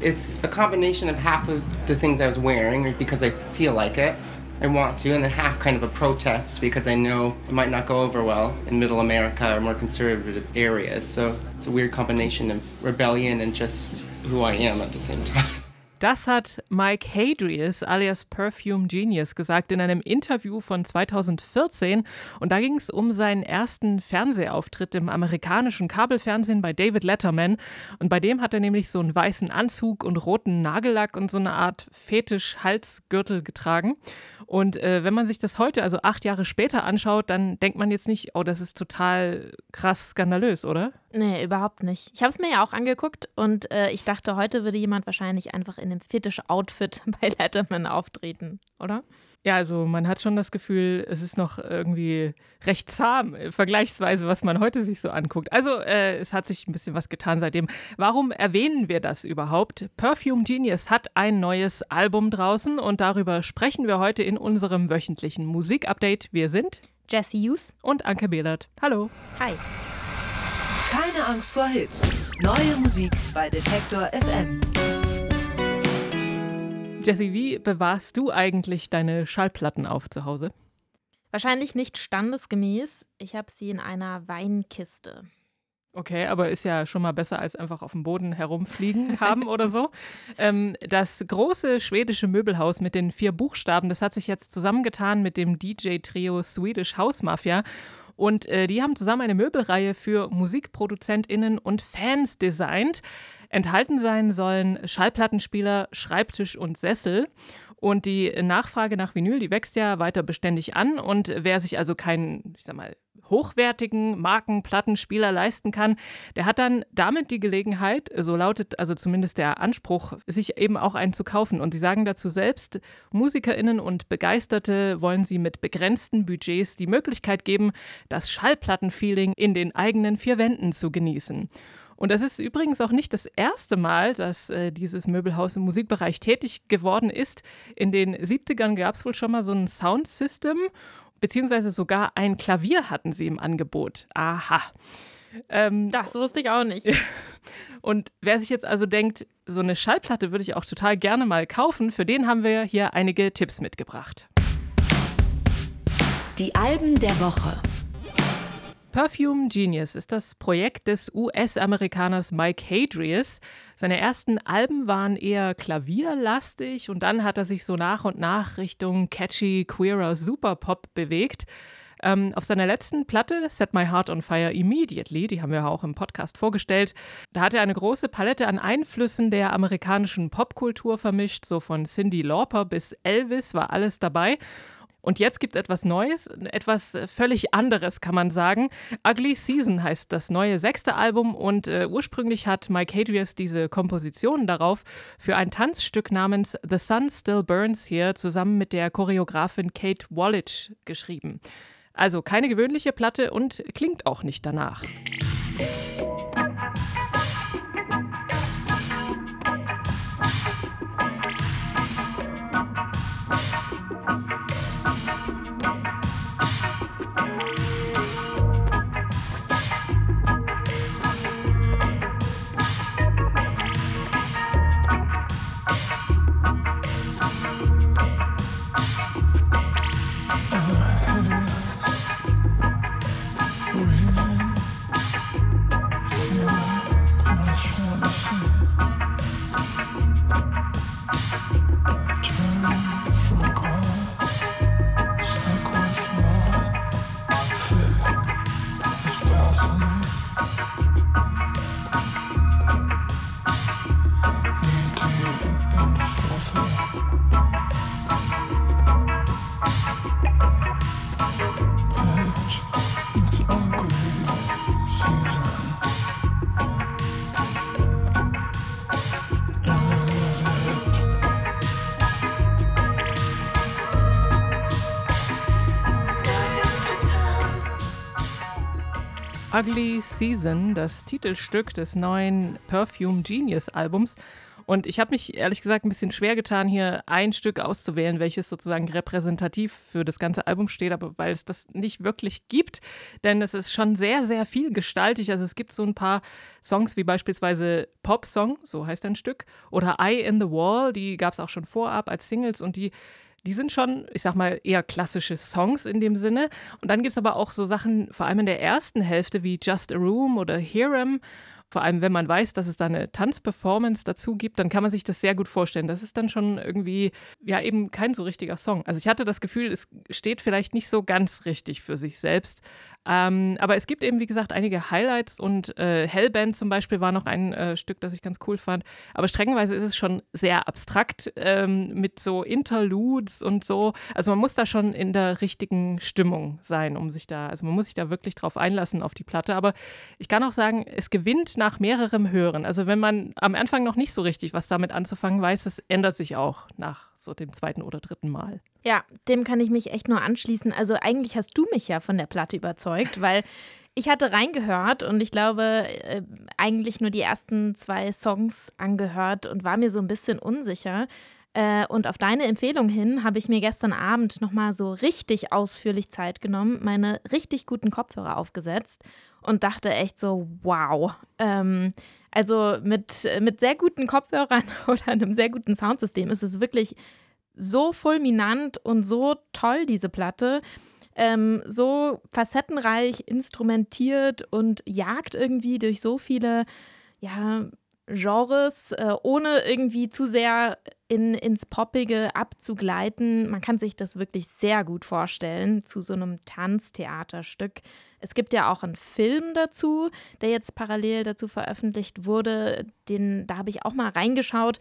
It's a combination of half of the things I was wearing because I feel like it, I want to, and then half kind of a protest because I know it might not go over well in middle America or more conservative areas. So it's a weird combination of rebellion and just who I am at the same time. Das hat Mike Hadrius alias Perfume Genius gesagt in einem Interview von 2014. Und da ging es um seinen ersten Fernsehauftritt im amerikanischen Kabelfernsehen bei David Letterman. Und bei dem hat er nämlich so einen weißen Anzug und roten Nagellack und so eine Art Fetisch-Halsgürtel getragen. Und äh, wenn man sich das heute, also acht Jahre später, anschaut, dann denkt man jetzt nicht, oh, das ist total krass skandalös, oder? Nee, überhaupt nicht. Ich habe es mir ja auch angeguckt und äh, ich dachte, heute würde jemand wahrscheinlich einfach in einem Fetisch-Outfit bei Letterman auftreten, oder? Ja, also man hat schon das Gefühl, es ist noch irgendwie recht zahm, äh, vergleichsweise, was man heute sich so anguckt. Also äh, es hat sich ein bisschen was getan seitdem. Warum erwähnen wir das überhaupt? Perfume Genius hat ein neues Album draußen und darüber sprechen wir heute in unserem wöchentlichen Musikupdate. Wir sind Jesse Hughes und Anke Behlert. Hallo. Hi. Keine Angst vor Hits. Neue Musik bei Detektor FM. Jessie, wie bewahrst du eigentlich deine Schallplatten auf zu Hause? Wahrscheinlich nicht standesgemäß. Ich habe sie in einer Weinkiste. Okay, aber ist ja schon mal besser als einfach auf dem Boden herumfliegen haben oder so. Ähm, das große schwedische Möbelhaus mit den vier Buchstaben, das hat sich jetzt zusammengetan mit dem DJ-Trio Swedish House Mafia. Und äh, die haben zusammen eine Möbelreihe für MusikproduzentInnen und Fans designt. Enthalten sein sollen Schallplattenspieler, Schreibtisch und Sessel. Und die Nachfrage nach Vinyl, die wächst ja weiter beständig an. Und wer sich also keinen, ich sag mal, hochwertigen Markenplattenspieler leisten kann, der hat dann damit die Gelegenheit, so lautet also zumindest der Anspruch, sich eben auch einen zu kaufen. Und sie sagen dazu selbst, MusikerInnen und Begeisterte wollen sie mit begrenzten Budgets die Möglichkeit geben, das Schallplattenfeeling in den eigenen vier Wänden zu genießen. Und das ist übrigens auch nicht das erste Mal, dass äh, dieses Möbelhaus im Musikbereich tätig geworden ist. In den 70ern gab es wohl schon mal so ein Soundsystem, beziehungsweise sogar ein Klavier hatten sie im Angebot. Aha. Ähm, das wusste ich auch nicht. Und wer sich jetzt also denkt, so eine Schallplatte würde ich auch total gerne mal kaufen, für den haben wir hier einige Tipps mitgebracht. Die Alben der Woche. Perfume Genius ist das Projekt des US-Amerikaners Mike Hadrius. Seine ersten Alben waren eher klavierlastig und dann hat er sich so nach und nach Richtung catchy, queerer Superpop bewegt. Ähm, auf seiner letzten Platte, Set My Heart on Fire Immediately, die haben wir auch im Podcast vorgestellt, da hat er eine große Palette an Einflüssen der amerikanischen Popkultur vermischt, so von Cindy Lauper bis Elvis war alles dabei. Und jetzt gibt es etwas Neues, etwas völlig anderes, kann man sagen. Ugly Season heißt das neue sechste Album und äh, ursprünglich hat Mike Hadrius diese Komposition darauf für ein Tanzstück namens The Sun Still Burns hier zusammen mit der Choreografin Kate Wallich geschrieben. Also keine gewöhnliche Platte und klingt auch nicht danach. now. Ugly Season, das Titelstück des neuen Perfume Genius Albums. Und ich habe mich ehrlich gesagt ein bisschen schwer getan, hier ein Stück auszuwählen, welches sozusagen repräsentativ für das ganze Album steht, aber weil es das nicht wirklich gibt, denn es ist schon sehr, sehr vielgestaltig. Also es gibt so ein paar Songs wie beispielsweise Pop Song, so heißt ein Stück, oder Eye in the Wall, die gab es auch schon vorab als Singles und die die sind schon, ich sag mal, eher klassische Songs in dem Sinne. Und dann gibt es aber auch so Sachen, vor allem in der ersten Hälfte, wie Just a Room oder Hear 'em. Vor allem, wenn man weiß, dass es da eine Tanzperformance dazu gibt, dann kann man sich das sehr gut vorstellen. Das ist dann schon irgendwie, ja, eben kein so richtiger Song. Also ich hatte das Gefühl, es steht vielleicht nicht so ganz richtig für sich selbst. Ähm, aber es gibt eben, wie gesagt, einige Highlights und äh, Hellband zum Beispiel war noch ein äh, Stück, das ich ganz cool fand. Aber streckenweise ist es schon sehr abstrakt ähm, mit so Interludes und so. Also man muss da schon in der richtigen Stimmung sein, um sich da, also man muss sich da wirklich drauf einlassen auf die Platte. Aber ich kann auch sagen, es gewinnt nach mehrerem Hören. Also wenn man am Anfang noch nicht so richtig was damit anzufangen weiß, es ändert sich auch nach so dem zweiten oder dritten Mal. Ja, dem kann ich mich echt nur anschließen. Also eigentlich hast du mich ja von der Platte überzeugt, weil ich hatte reingehört und ich glaube, äh, eigentlich nur die ersten zwei Songs angehört und war mir so ein bisschen unsicher. Äh, und auf deine Empfehlung hin habe ich mir gestern Abend nochmal so richtig ausführlich Zeit genommen, meine richtig guten Kopfhörer aufgesetzt und dachte echt so, wow. Ähm, also mit, mit sehr guten Kopfhörern oder einem sehr guten Soundsystem ist es wirklich so fulminant und so toll, diese Platte. Ähm, so facettenreich instrumentiert und jagt irgendwie durch so viele ja, Genres, äh, ohne irgendwie zu sehr in, ins Poppige abzugleiten. Man kann sich das wirklich sehr gut vorstellen zu so einem Tanztheaterstück. Es gibt ja auch einen Film dazu, der jetzt parallel dazu veröffentlicht wurde. Den, da habe ich auch mal reingeschaut.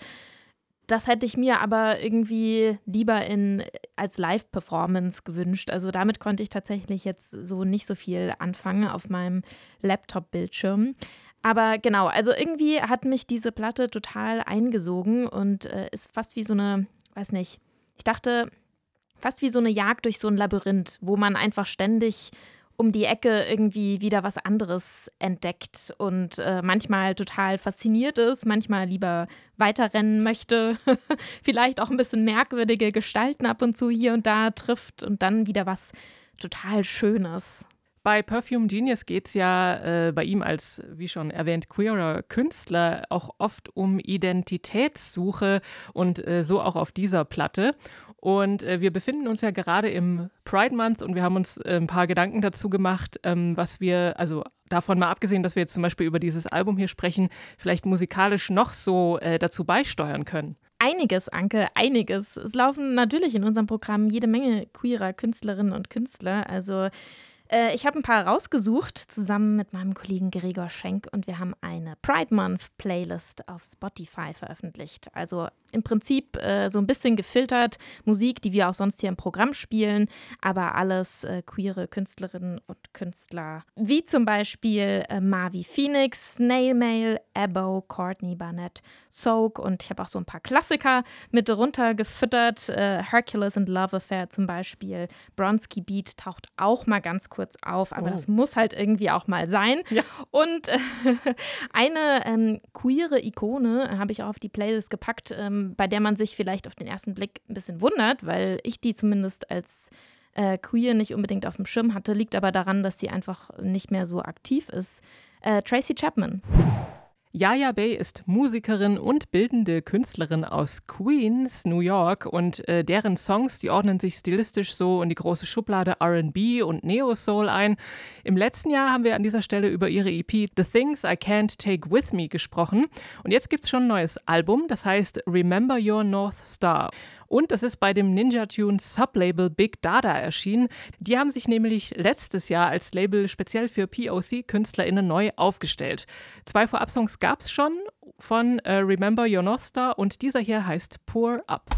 Das hätte ich mir aber irgendwie lieber in, als Live-Performance gewünscht. Also damit konnte ich tatsächlich jetzt so nicht so viel anfangen auf meinem Laptop-Bildschirm. Aber genau, also irgendwie hat mich diese Platte total eingesogen und äh, ist fast wie so eine, weiß nicht, ich dachte, fast wie so eine Jagd durch so ein Labyrinth, wo man einfach ständig um die Ecke irgendwie wieder was anderes entdeckt und äh, manchmal total fasziniert ist, manchmal lieber weiterrennen möchte, vielleicht auch ein bisschen merkwürdige Gestalten ab und zu hier und da trifft und dann wieder was total Schönes. Bei Perfume Genius geht es ja äh, bei ihm als, wie schon erwähnt, queerer Künstler auch oft um Identitätssuche und äh, so auch auf dieser Platte. Und äh, wir befinden uns ja gerade im Pride Month und wir haben uns äh, ein paar Gedanken dazu gemacht, ähm, was wir, also davon mal abgesehen, dass wir jetzt zum Beispiel über dieses Album hier sprechen, vielleicht musikalisch noch so äh, dazu beisteuern können. Einiges, Anke, einiges. Es laufen natürlich in unserem Programm jede Menge queerer Künstlerinnen und Künstler. Also äh, ich habe ein paar rausgesucht, zusammen mit meinem Kollegen Gregor Schenk und wir haben eine Pride Month Playlist auf Spotify veröffentlicht. Also im Prinzip äh, so ein bisschen gefiltert, Musik, die wir auch sonst hier im Programm spielen, aber alles äh, queere Künstlerinnen und Künstler, wie zum Beispiel äh, Marvi Phoenix, Snail Mail, Abbo, Courtney Barnett, Soak und ich habe auch so ein paar Klassiker mit runtergefüttert, äh, Hercules and Love Affair zum Beispiel, Bronski Beat taucht auch mal ganz kurz auf, aber oh. das muss halt irgendwie auch mal sein. Ja. Und eine ähm, queere Ikone habe ich auch auf die Playlist gepackt, ähm, ähm, bei der man sich vielleicht auf den ersten Blick ein bisschen wundert, weil ich die zumindest als äh, queer nicht unbedingt auf dem Schirm hatte, liegt aber daran, dass sie einfach nicht mehr so aktiv ist. Äh, Tracy Chapman. Yaya Bay ist Musikerin und bildende Künstlerin aus Queens, New York und äh, deren Songs, die ordnen sich stilistisch so in die große Schublade RB und Neo-Soul ein. Im letzten Jahr haben wir an dieser Stelle über ihre EP The Things I Can't Take With Me gesprochen und jetzt gibt es schon ein neues Album, das heißt Remember Your North Star. Und es ist bei dem Ninja Tunes Sublabel Big Dada erschienen. Die haben sich nämlich letztes Jahr als Label speziell für POC-KünstlerInnen neu aufgestellt. Zwei Vorabsongs gab es schon von äh, Remember Your North Star und dieser hier heißt Pour Up.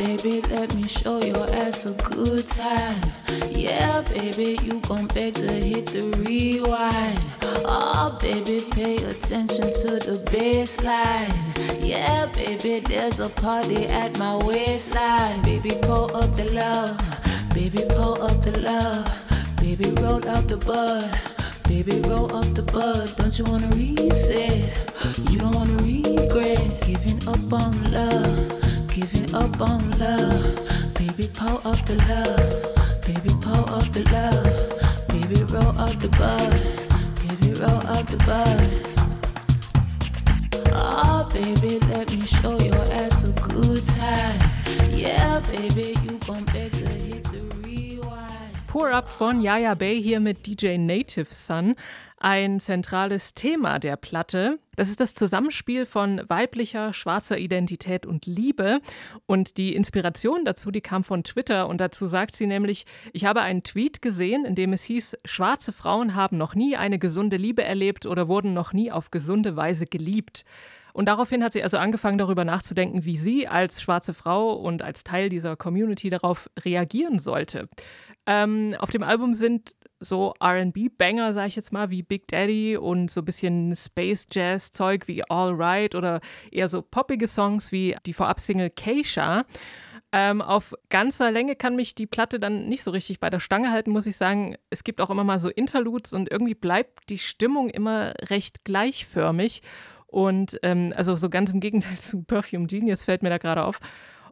Baby, let me show your ass a good time. Yeah, baby, you gon' beg to hit the rewind. Oh, baby, pay attention to the baseline. Yeah, baby, there's a party at my waistline. Baby, pull up the love. Baby, pull up the love. Baby, roll up the bud. Baby, roll up the bud. Don't you wanna reset? You don't wanna regret giving up on love. Giving up on love. Baby, pull up the love. Baby, pull up the love. Baby, roll up the bud. Baby, roll up the bud. Oh, baby, let me show your ass a good time. Yeah, baby, Pour Up von Yaya Bay hier mit DJ Native Son. Ein zentrales Thema der Platte. Das ist das Zusammenspiel von weiblicher, schwarzer Identität und Liebe. Und die Inspiration dazu, die kam von Twitter. Und dazu sagt sie nämlich, ich habe einen Tweet gesehen, in dem es hieß, schwarze Frauen haben noch nie eine gesunde Liebe erlebt oder wurden noch nie auf gesunde Weise geliebt. Und daraufhin hat sie also angefangen, darüber nachzudenken, wie sie als schwarze Frau und als Teil dieser Community darauf reagieren sollte. Ähm, auf dem Album sind so RB-Banger, sag ich jetzt mal, wie Big Daddy und so ein bisschen Space Jazz-Zeug wie All Right oder eher so poppige Songs wie die Vorab-Single Keisha. Ähm, auf ganzer Länge kann mich die Platte dann nicht so richtig bei der Stange halten, muss ich sagen. Es gibt auch immer mal so Interludes und irgendwie bleibt die Stimmung immer recht gleichförmig. Und ähm, also so ganz im Gegenteil zu Perfume Genius fällt mir da gerade auf.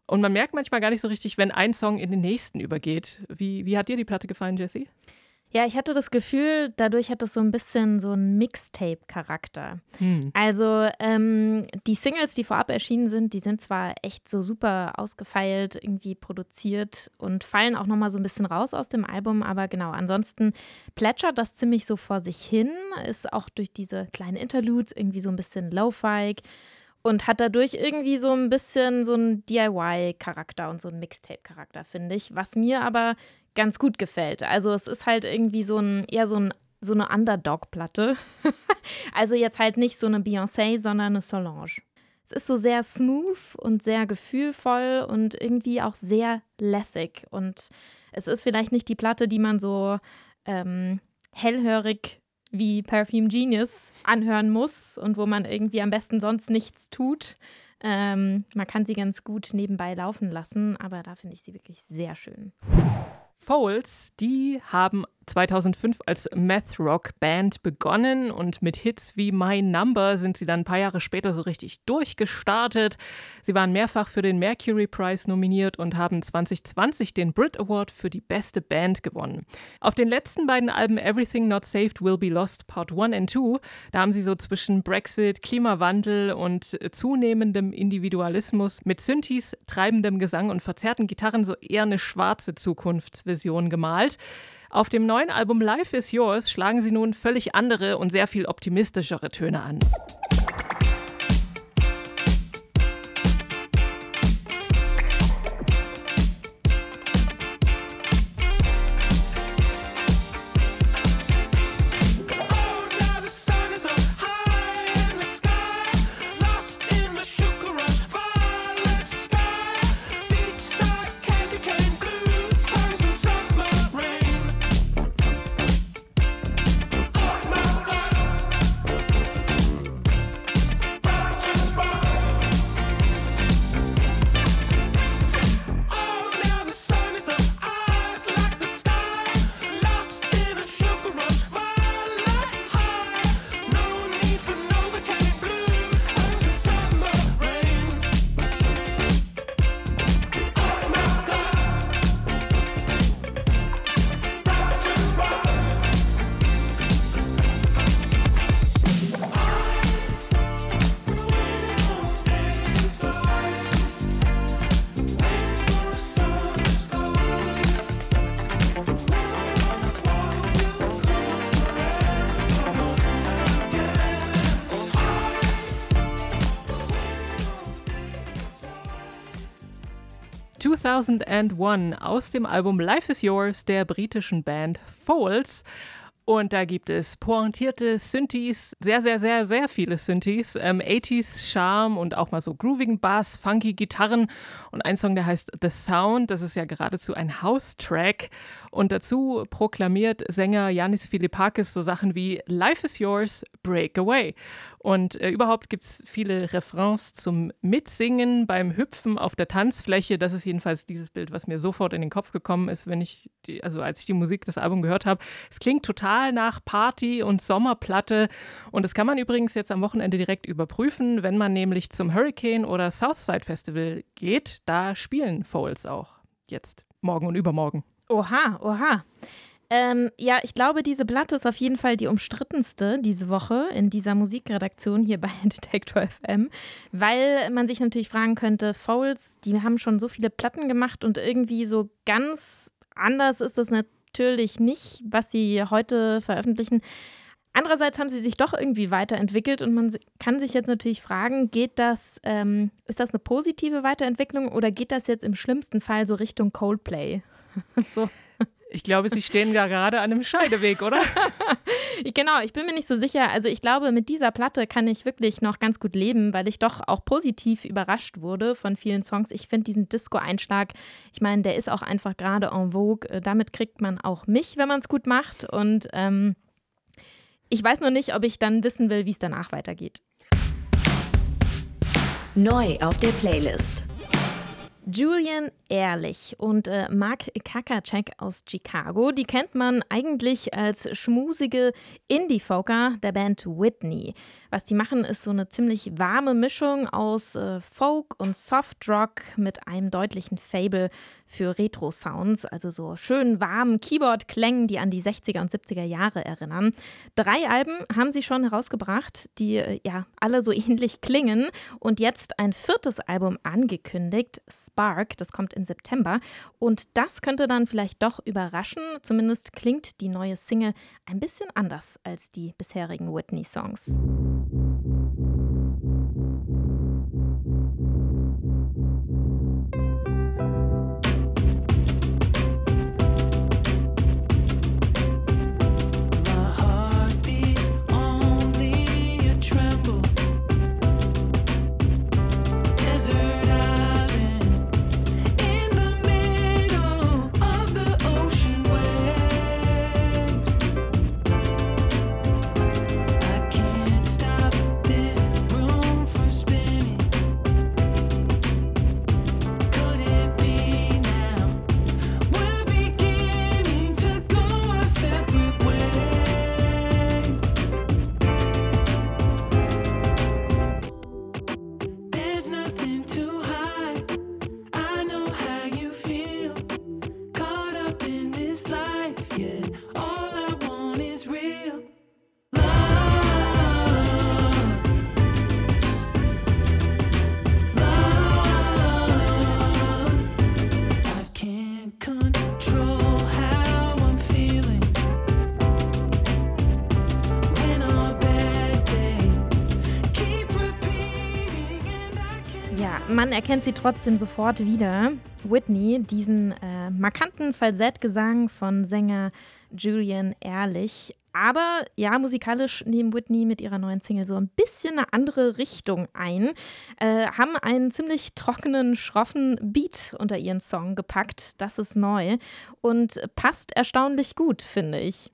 Und man merkt manchmal gar nicht so richtig, wenn ein Song in den nächsten übergeht. Wie, wie hat dir die Platte gefallen, Jessie? Ja, ich hatte das Gefühl, dadurch hat es so ein bisschen so einen Mixtape-Charakter. Hm. Also ähm, die Singles, die vorab erschienen sind, die sind zwar echt so super ausgefeilt, irgendwie produziert und fallen auch nochmal so ein bisschen raus aus dem Album, aber genau, ansonsten plätschert das ziemlich so vor sich hin, ist auch durch diese kleinen Interludes irgendwie so ein bisschen low-fi und hat dadurch irgendwie so ein bisschen so einen DIY-Charakter und so einen Mixtape-Charakter, finde ich, was mir aber ganz gut gefällt. Also es ist halt irgendwie so ein, eher so ein so eine Underdog-Platte. also jetzt halt nicht so eine Beyoncé, sondern eine Solange. Es ist so sehr smooth und sehr gefühlvoll und irgendwie auch sehr lässig. Und es ist vielleicht nicht die Platte, die man so ähm, hellhörig wie Perfume Genius anhören muss und wo man irgendwie am besten sonst nichts tut. Ähm, man kann sie ganz gut nebenbei laufen lassen, aber da finde ich sie wirklich sehr schön. Foles, die haben 2005 als Math Rock Band begonnen und mit Hits wie My Number sind sie dann ein paar Jahre später so richtig durchgestartet. Sie waren mehrfach für den Mercury Prize nominiert und haben 2020 den Brit Award für die beste Band gewonnen. Auf den letzten beiden Alben Everything Not Saved Will Be Lost Part 1 and 2, da haben sie so zwischen Brexit, Klimawandel und zunehmendem Individualismus mit Synthes, treibendem Gesang und verzerrten Gitarren so eher eine schwarze Zukunftsvision gemalt. Auf dem neuen Album Life is Yours schlagen sie nun völlig andere und sehr viel optimistischere Töne an. 2001 aus dem Album Life is Yours der britischen Band Foles. Und da gibt es pointierte Synthes, sehr, sehr, sehr, sehr viele Synthes, ähm, 80s Charme und auch mal so groovigen Bass, funky Gitarren und ein Song, der heißt The Sound, das ist ja geradezu ein House-Track und dazu proklamiert Sänger Yanis Philippakis so Sachen wie Life is yours, break away. Und äh, überhaupt gibt es viele Refrains zum Mitsingen beim Hüpfen auf der Tanzfläche. Das ist jedenfalls dieses Bild, was mir sofort in den Kopf gekommen ist, wenn ich, die, also als ich die Musik, das Album gehört habe. Es klingt total nach Party und Sommerplatte. Und das kann man übrigens jetzt am Wochenende direkt überprüfen, wenn man nämlich zum Hurricane oder Southside Festival geht. Da spielen Foles auch jetzt, morgen und übermorgen. Oha, oha. Ähm, ja, ich glaube, diese Platte ist auf jeden Fall die umstrittenste diese Woche in dieser Musikredaktion hier bei Detektor FM, weil man sich natürlich fragen könnte, Fouls, die haben schon so viele Platten gemacht und irgendwie so ganz anders ist das natürlich nicht, was sie heute veröffentlichen. Andererseits haben sie sich doch irgendwie weiterentwickelt und man kann sich jetzt natürlich fragen, geht das, ähm, ist das eine positive Weiterentwicklung oder geht das jetzt im schlimmsten Fall so Richtung Coldplay? so. Ich glaube, Sie stehen da gerade an einem Scheideweg, oder? Genau, ich bin mir nicht so sicher. Also ich glaube, mit dieser Platte kann ich wirklich noch ganz gut leben, weil ich doch auch positiv überrascht wurde von vielen Songs. Ich finde diesen Disco-Einschlag, ich meine, der ist auch einfach gerade en vogue. Äh, Damit kriegt man auch mich, wenn man es gut macht. Und ähm, ich weiß nur nicht, ob ich dann wissen will, wie es danach weitergeht. Neu auf der Playlist. Julian Ehrlich und äh, Mark Kakacek aus Chicago, die kennt man eigentlich als schmusige Indie-Folker der Band Whitney. Was die machen, ist so eine ziemlich warme Mischung aus äh, Folk und Softrock mit einem deutlichen Fable für Retro-Sounds, also so schön warmen Keyboard-Klängen, die an die 60er und 70er Jahre erinnern. Drei Alben haben sie schon herausgebracht, die äh, ja alle so ähnlich klingen und jetzt ein viertes Album angekündigt, Spark, das kommt im September und das könnte dann vielleicht doch überraschen, zumindest klingt die neue Single ein bisschen anders als die bisherigen Whitney-Songs. Erkennt sie trotzdem sofort wieder. Whitney, diesen äh, markanten Falsettgesang von Sänger Julian Ehrlich. Aber ja, musikalisch nehmen Whitney mit ihrer neuen Single so ein bisschen eine andere Richtung ein. Äh, haben einen ziemlich trockenen, schroffen Beat unter ihren Song gepackt. Das ist neu und passt erstaunlich gut, finde ich.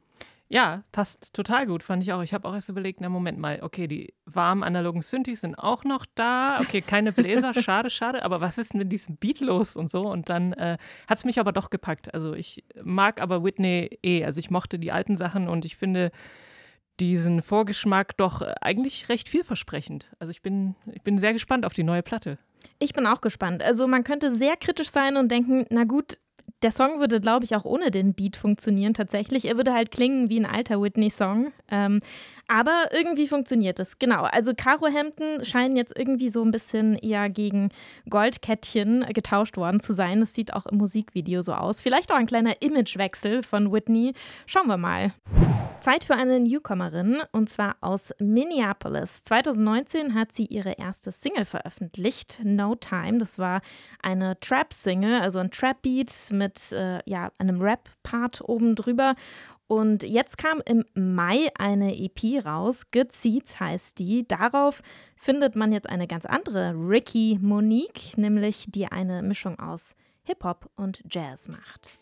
Ja, passt total gut, fand ich auch. Ich habe auch erst überlegt, na Moment mal, okay, die warmen analogen Synthes sind auch noch da. Okay, keine Bläser, schade, schade. Aber was ist denn mit diesem Beat los und so? Und dann äh, hat es mich aber doch gepackt. Also ich mag aber Whitney eh. Also ich mochte die alten Sachen und ich finde diesen Vorgeschmack doch äh, eigentlich recht vielversprechend. Also ich bin, ich bin sehr gespannt auf die neue Platte. Ich bin auch gespannt. Also man könnte sehr kritisch sein und denken, na gut, der Song würde, glaube ich, auch ohne den Beat funktionieren tatsächlich. Er würde halt klingen wie ein alter Whitney-Song. Ähm, aber irgendwie funktioniert es. Genau. Also Karohemden scheinen jetzt irgendwie so ein bisschen eher gegen Goldkettchen getauscht worden zu sein. Das sieht auch im Musikvideo so aus. Vielleicht auch ein kleiner Imagewechsel von Whitney. Schauen wir mal. Zeit für eine Newcomerin und zwar aus Minneapolis. 2019 hat sie ihre erste Single veröffentlicht, No Time. Das war eine Trap-Single, also ein Trap-Beat mit äh, ja, einem Rap-Part oben drüber. Und jetzt kam im Mai eine EP raus, Good Seeds heißt die. Darauf findet man jetzt eine ganz andere Ricky Monique, nämlich die eine Mischung aus Hip-Hop und Jazz macht.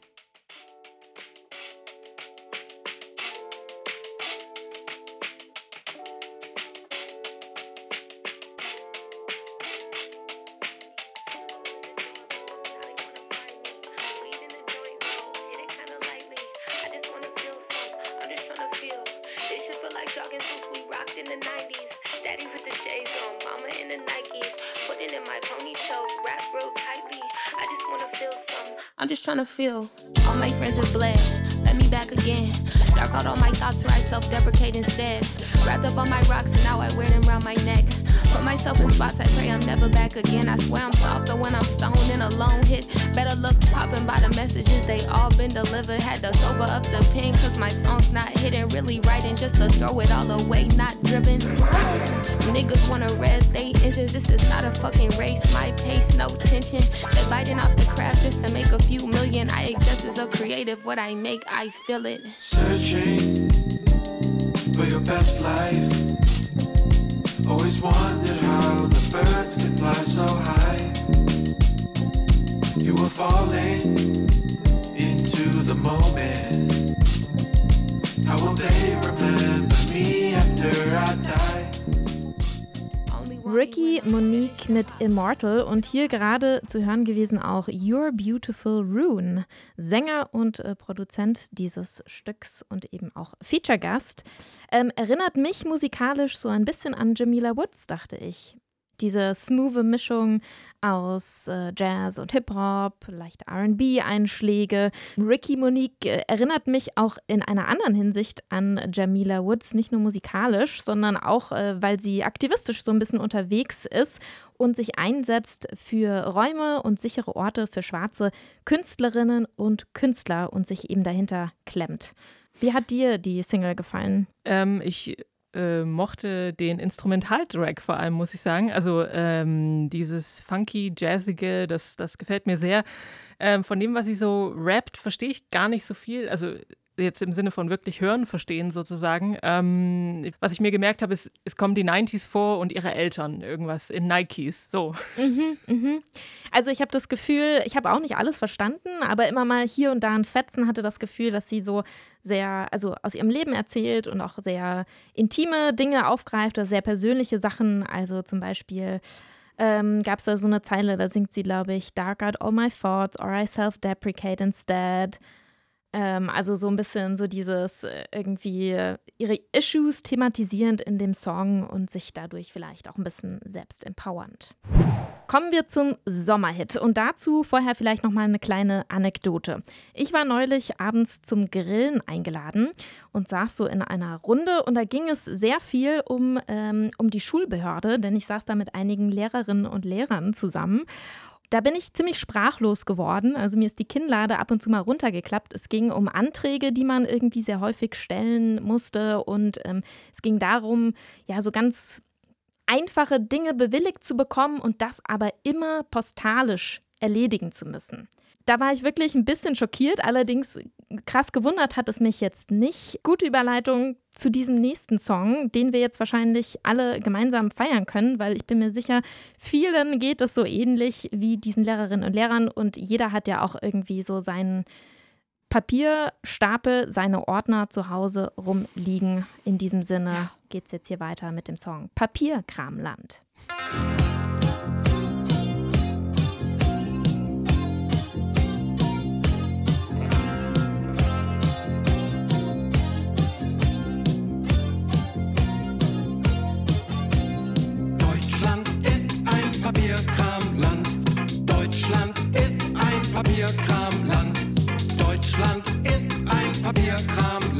I'm just trying to feel. All my friends have bled. Let me back again. Dark out all my thoughts I self deprecate instead. Wrapped up on my rocks and now I wear them around my neck. Put myself in spots I pray I'm never back again. I swear I'm softer when I'm stoned and alone hit. Better look popping by the messages, they all been delivered. Had to sober up the pen cause my song's not hidden. Really writing just to throw it all away, not driven. Niggas wanna red they inches. This is not a fucking race. My pace, no tension. They biting off the craft just to make a few million. I exist as a creative. What I make, I feel it. Searching for your best life. Always wondered how the birds could fly so high. You were falling into the moment. How will they Ricky Monique mit Immortal und hier gerade zu hören gewesen auch Your Beautiful Rune, Sänger und äh, Produzent dieses Stücks und eben auch Feature-Gast. Ähm, erinnert mich musikalisch so ein bisschen an Jamila Woods, dachte ich. Diese smooth Mischung aus äh, Jazz und Hip-Hop, leichte RB-Einschläge. Ricky Monique äh, erinnert mich auch in einer anderen Hinsicht an Jamila Woods, nicht nur musikalisch, sondern auch, äh, weil sie aktivistisch so ein bisschen unterwegs ist und sich einsetzt für Räume und sichere Orte für schwarze Künstlerinnen und Künstler und sich eben dahinter klemmt. Wie hat dir die Single gefallen? Ähm, ich äh, mochte den Instrumentaltrack vor allem, muss ich sagen. Also ähm, dieses funky, jazzige, das, das gefällt mir sehr. Ähm, von dem, was sie so rappt, verstehe ich gar nicht so viel. Also jetzt im Sinne von wirklich hören, verstehen sozusagen. Ähm, was ich mir gemerkt habe, ist, es kommen die 90s vor und ihre Eltern, irgendwas in Nikes. So. Mhm, mhm. Also ich habe das Gefühl, ich habe auch nicht alles verstanden, aber immer mal hier und da ein Fetzen hatte das Gefühl, dass sie so sehr, also aus ihrem Leben erzählt und auch sehr intime Dinge aufgreift oder sehr persönliche Sachen. Also zum Beispiel ähm, gab es da so eine Zeile, da singt sie, glaube ich, Dark out all my thoughts or I self-deprecate instead. Ähm, also so ein bisschen so dieses äh, irgendwie äh, ihre Issues thematisierend in dem Song und sich dadurch vielleicht auch ein bisschen selbst empowernd. Kommen wir zum Sommerhit und dazu vorher vielleicht noch mal eine kleine Anekdote. Ich war neulich abends zum Grillen eingeladen und saß so in einer Runde und da ging es sehr viel um, ähm, um die Schulbehörde, denn ich saß da mit einigen Lehrerinnen und Lehrern zusammen. Da bin ich ziemlich sprachlos geworden. Also mir ist die Kinnlade ab und zu mal runtergeklappt. Es ging um Anträge, die man irgendwie sehr häufig stellen musste. Und ähm, es ging darum, ja, so ganz einfache Dinge bewilligt zu bekommen und das aber immer postalisch erledigen zu müssen. Da war ich wirklich ein bisschen schockiert, allerdings krass gewundert hat es mich jetzt nicht. Gute Überleitung zu diesem nächsten Song, den wir jetzt wahrscheinlich alle gemeinsam feiern können, weil ich bin mir sicher, vielen geht es so ähnlich wie diesen Lehrerinnen und Lehrern und jeder hat ja auch irgendwie so seinen Papierstapel, seine Ordner zu Hause rumliegen. In diesem Sinne geht es jetzt hier weiter mit dem Song Papierkramland. Deutschland Papierkramland. Deutschland ist ein Papierkramland. Deutschland ist ein Papierkramland.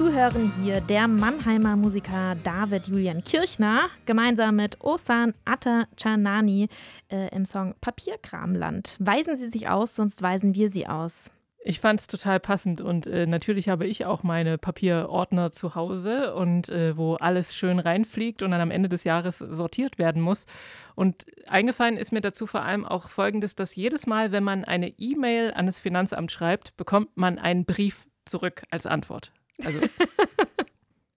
Zuhören hier der Mannheimer Musiker David Julian Kirchner gemeinsam mit Osan Atta Chanani äh, im Song Papierkramland. Weisen Sie sich aus, sonst weisen wir Sie aus. Ich fand es total passend und äh, natürlich habe ich auch meine Papierordner zu Hause und äh, wo alles schön reinfliegt und dann am Ende des Jahres sortiert werden muss. Und eingefallen ist mir dazu vor allem auch Folgendes, dass jedes Mal, wenn man eine E-Mail an das Finanzamt schreibt, bekommt man einen Brief zurück als Antwort. Also,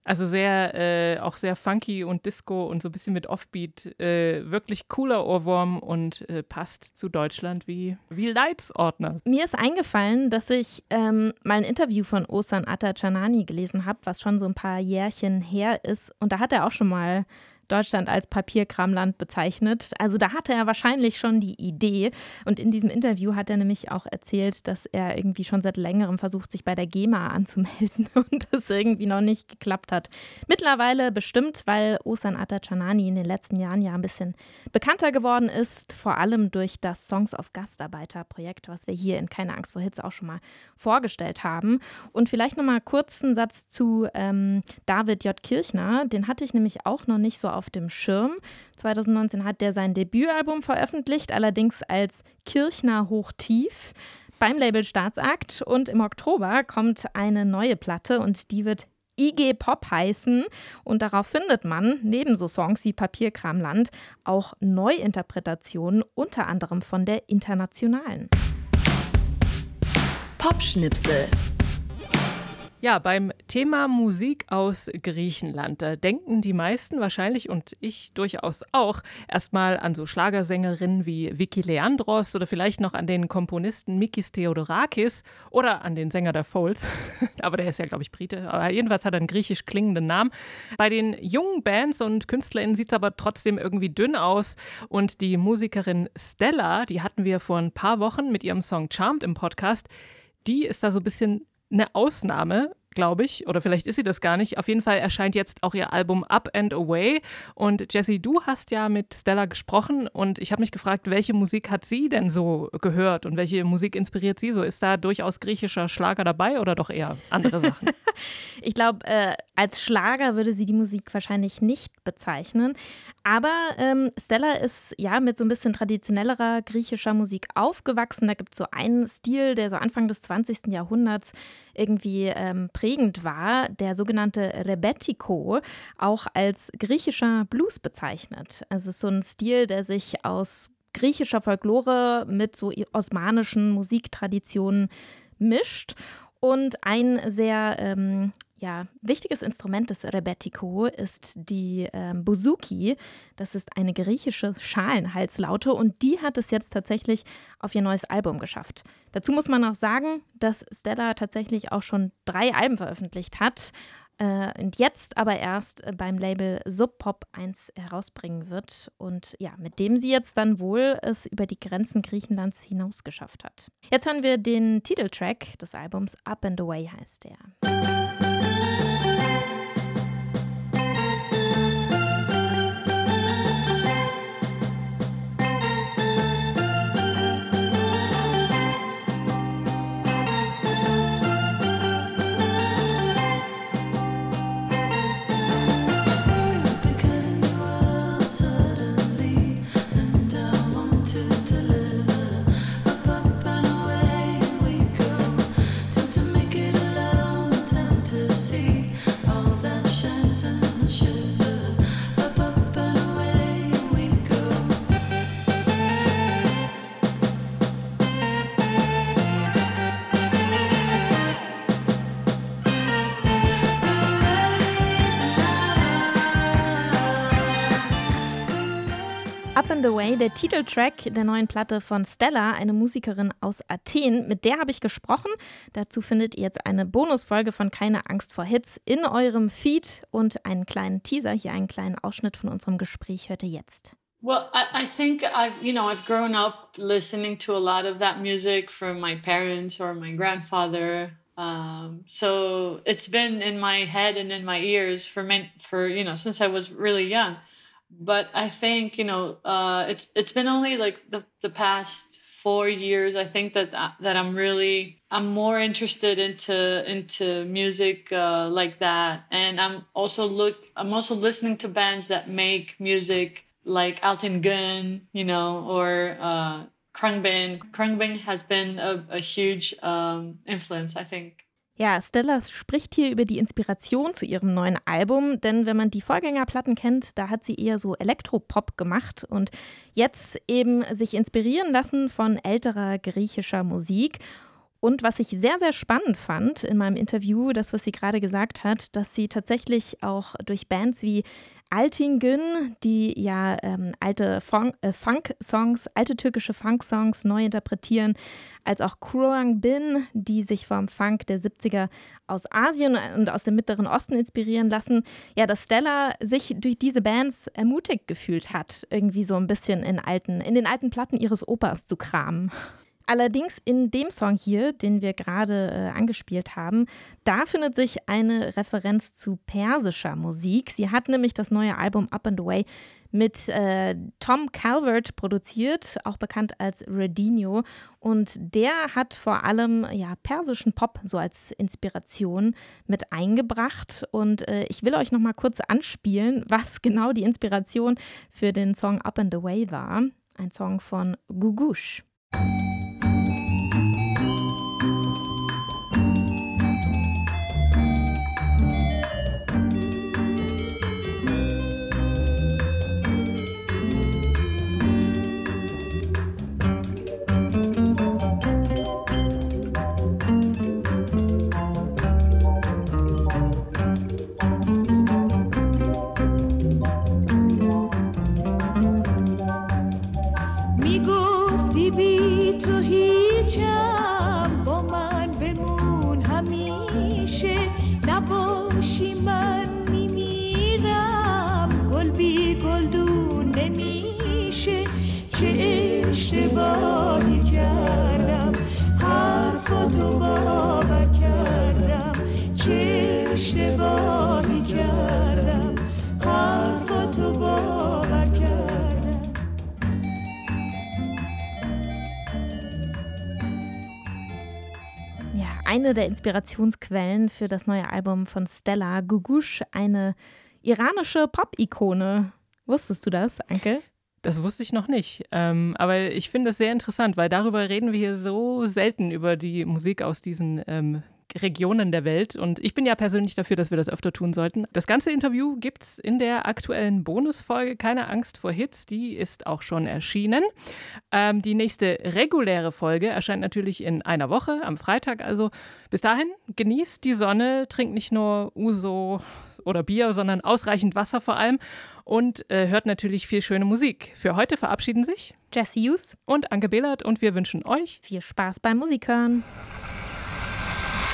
also sehr, äh, auch sehr funky und Disco und so ein bisschen mit Offbeat. Äh, wirklich cooler Ohrwurm und äh, passt zu Deutschland wie, wie Leitsordner. Mir ist eingefallen, dass ich ähm, mal ein Interview von Osan Atta Chanani gelesen habe, was schon so ein paar Jährchen her ist. Und da hat er auch schon mal Deutschland als Papierkramland bezeichnet. Also da hatte er wahrscheinlich schon die Idee. Und in diesem Interview hat er nämlich auch erzählt, dass er irgendwie schon seit längerem versucht, sich bei der GEMA anzumelden und das irgendwie noch nicht geklappt hat. Mittlerweile bestimmt, weil Osan Atta Chanani in den letzten Jahren ja ein bisschen bekannter geworden ist, vor allem durch das Songs of Gastarbeiter Projekt, was wir hier in Keine Angst vor Hitze auch schon mal vorgestellt haben. Und vielleicht noch mal kurz einen Satz zu ähm, David J. Kirchner. Den hatte ich nämlich auch noch nicht so auf dem Schirm. 2019 hat der sein Debütalbum veröffentlicht, allerdings als Kirchner Hochtief beim Label Staatsakt. Und im Oktober kommt eine neue Platte und die wird IG Pop heißen. Und darauf findet man neben so Songs wie Papierkramland auch Neuinterpretationen, unter anderem von der Internationalen. Popschnipsel. Ja, beim Thema Musik aus Griechenland, da denken die meisten wahrscheinlich und ich durchaus auch erstmal an so Schlagersängerinnen wie Vicky Leandros oder vielleicht noch an den Komponisten Mikis Theodorakis oder an den Sänger der Foles. Aber der ist ja, glaube ich, Brite. Aber jedenfalls hat er einen griechisch klingenden Namen. Bei den jungen Bands und KünstlerInnen sieht es aber trotzdem irgendwie dünn aus. Und die Musikerin Stella, die hatten wir vor ein paar Wochen mit ihrem Song Charmed im Podcast, die ist da so ein bisschen eine Ausnahme, glaube ich, oder vielleicht ist sie das gar nicht. Auf jeden Fall erscheint jetzt auch ihr Album Up and Away. Und Jessie, du hast ja mit Stella gesprochen und ich habe mich gefragt, welche Musik hat sie denn so gehört und welche Musik inspiriert sie so? Ist da durchaus griechischer Schlager dabei oder doch eher andere Sachen? Ich glaube, äh, als Schlager würde sie die Musik wahrscheinlich nicht bezeichnen. Aber ähm, Stella ist ja mit so ein bisschen traditionellerer griechischer Musik aufgewachsen. Da gibt es so einen Stil, der so Anfang des 20. Jahrhunderts irgendwie ähm, prägend war, der sogenannte Rebetiko, auch als griechischer Blues bezeichnet. Also es ist so ein Stil, der sich aus griechischer Folklore mit so osmanischen Musiktraditionen mischt. Und ein sehr ähm, ja, wichtiges Instrument des Rebetiko ist die ähm, Bouzouki. Das ist eine griechische Schalenhalslaute und die hat es jetzt tatsächlich auf ihr neues Album geschafft. Dazu muss man auch sagen, dass Stella tatsächlich auch schon drei Alben veröffentlicht hat äh, und jetzt aber erst beim Label Sub Pop 1 herausbringen wird und ja, mit dem sie jetzt dann wohl es über die Grenzen Griechenlands hinaus geschafft hat. Jetzt hören wir den Titeltrack des Albums Up and Away heißt der. The Way, der Titeltrack der neuen Platte von Stella, eine Musikerin aus Athen. Mit der habe ich gesprochen. Dazu findet ihr jetzt eine Bonusfolge von Keine Angst vor Hits in eurem Feed und einen kleinen Teaser. Hier einen kleinen Ausschnitt von unserem Gespräch hört ihr jetzt. Well, I, I think I've, you know, I've grown up listening to a lot of that music from my parents or my grandfather. Um, so it's been in my head and in my ears for for you know, since I was really young. But I think you know, uh, it's it's been only like the the past four years. I think that that I'm really I'm more interested into into music uh, like that, and I'm also look I'm also listening to bands that make music like Alton Gunn, you know, or uh, Krungbin. Krungbin has been a, a huge um, influence, I think. Ja, Stella spricht hier über die Inspiration zu ihrem neuen Album, denn wenn man die Vorgängerplatten kennt, da hat sie eher so Elektropop gemacht und jetzt eben sich inspirieren lassen von älterer griechischer Musik. Und was ich sehr, sehr spannend fand in meinem Interview, das, was sie gerade gesagt hat, dass sie tatsächlich auch durch Bands wie Altingen, die ja ähm, alte äh, Funk-Songs, alte türkische Funk-Songs neu interpretieren, als auch Kruang Bin, die sich vom Funk der 70er aus Asien und aus dem Mittleren Osten inspirieren lassen, ja, dass Stella sich durch diese Bands ermutigt gefühlt hat, irgendwie so ein bisschen in, alten, in den alten Platten ihres Opas zu kramen. Allerdings in dem Song hier, den wir gerade äh, angespielt haben, da findet sich eine Referenz zu persischer Musik. Sie hat nämlich das neue Album Up and Away mit äh, Tom Calvert produziert, auch bekannt als Redinho. Und der hat vor allem ja, persischen Pop so als Inspiration mit eingebracht. Und äh, ich will euch noch mal kurz anspielen, was genau die Inspiration für den Song Up and Away war. Ein Song von Gugush. Eine der Inspirationsquellen für das neue Album von Stella, Gugush, eine iranische Pop-Ikone. Wusstest du das, Anke? Das wusste ich noch nicht. Ähm, aber ich finde es sehr interessant, weil darüber reden wir hier so selten über die Musik aus diesen ähm, Regionen der Welt. Und ich bin ja persönlich dafür, dass wir das öfter tun sollten. Das ganze Interview gibt es in der aktuellen Bonusfolge Keine Angst vor Hits. Die ist auch schon erschienen. Ähm, die nächste reguläre Folge erscheint natürlich in einer Woche, am Freitag. Also bis dahin genießt die Sonne, trinkt nicht nur Uso oder Bier, sondern ausreichend Wasser vor allem und äh, hört natürlich viel schöne Musik. Für heute verabschieden sich Jesse Hughes und Anke Behlert und wir wünschen euch viel Spaß beim Musikhören.